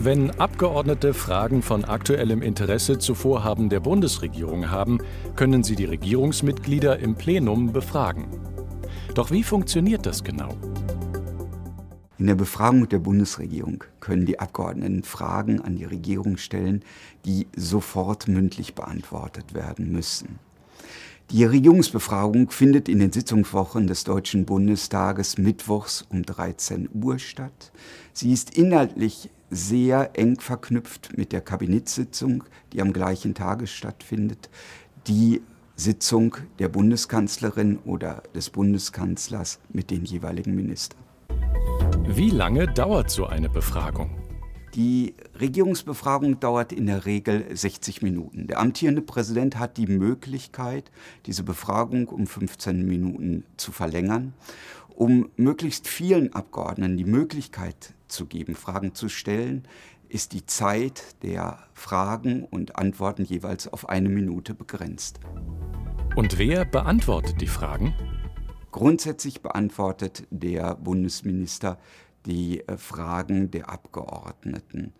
Wenn Abgeordnete Fragen von aktuellem Interesse zu Vorhaben der Bundesregierung haben, können sie die Regierungsmitglieder im Plenum befragen. Doch wie funktioniert das genau? In der Befragung der Bundesregierung können die Abgeordneten Fragen an die Regierung stellen, die sofort mündlich beantwortet werden müssen. Die Regierungsbefragung findet in den Sitzungswochen des Deutschen Bundestages mittwochs um 13 Uhr statt. Sie ist inhaltlich sehr eng verknüpft mit der Kabinettssitzung, die am gleichen Tage stattfindet, die Sitzung der Bundeskanzlerin oder des Bundeskanzlers mit den jeweiligen Ministern. Wie lange dauert so eine Befragung? Die Regierungsbefragung dauert in der Regel 60 Minuten. Der amtierende Präsident hat die Möglichkeit, diese Befragung um 15 Minuten zu verlängern, um möglichst vielen Abgeordneten die Möglichkeit zu geben, Fragen zu stellen, ist die Zeit der Fragen und Antworten jeweils auf eine Minute begrenzt. Und wer beantwortet die Fragen? Grundsätzlich beantwortet der Bundesminister die äh, Fragen der Abgeordneten.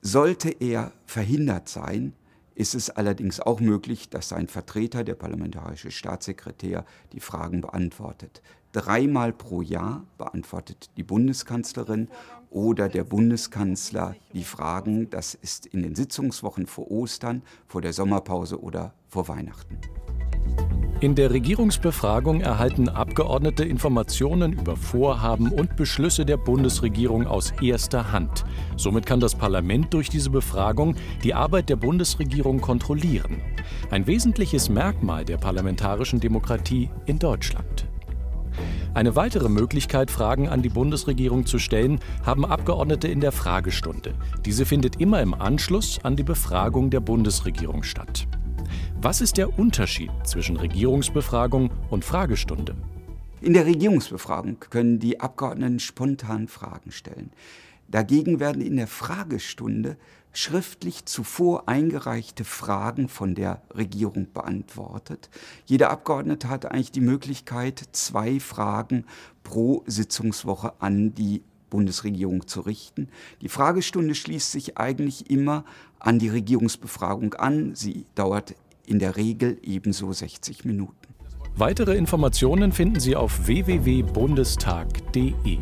Sollte er verhindert sein, ist es allerdings auch möglich, dass sein Vertreter, der parlamentarische Staatssekretär, die Fragen beantwortet. Dreimal pro Jahr beantwortet die Bundeskanzlerin oder der Bundeskanzler die Fragen. Das ist in den Sitzungswochen vor Ostern, vor der Sommerpause oder vor Weihnachten. In der Regierungsbefragung erhalten Abgeordnete Informationen über Vorhaben und Beschlüsse der Bundesregierung aus erster Hand. Somit kann das Parlament durch diese Befragung die Arbeit der Bundesregierung kontrollieren. Ein wesentliches Merkmal der parlamentarischen Demokratie in Deutschland. Eine weitere Möglichkeit, Fragen an die Bundesregierung zu stellen, haben Abgeordnete in der Fragestunde. Diese findet immer im Anschluss an die Befragung der Bundesregierung statt. Was ist der Unterschied zwischen Regierungsbefragung und Fragestunde? In der Regierungsbefragung können die Abgeordneten spontan Fragen stellen. Dagegen werden in der Fragestunde schriftlich zuvor eingereichte Fragen von der Regierung beantwortet. Jeder Abgeordnete hat eigentlich die Möglichkeit, zwei Fragen pro Sitzungswoche an die Bundesregierung zu richten. Die Fragestunde schließt sich eigentlich immer an die Regierungsbefragung an. Sie dauert in der Regel ebenso 60 Minuten. Weitere Informationen finden Sie auf www.bundestag.de.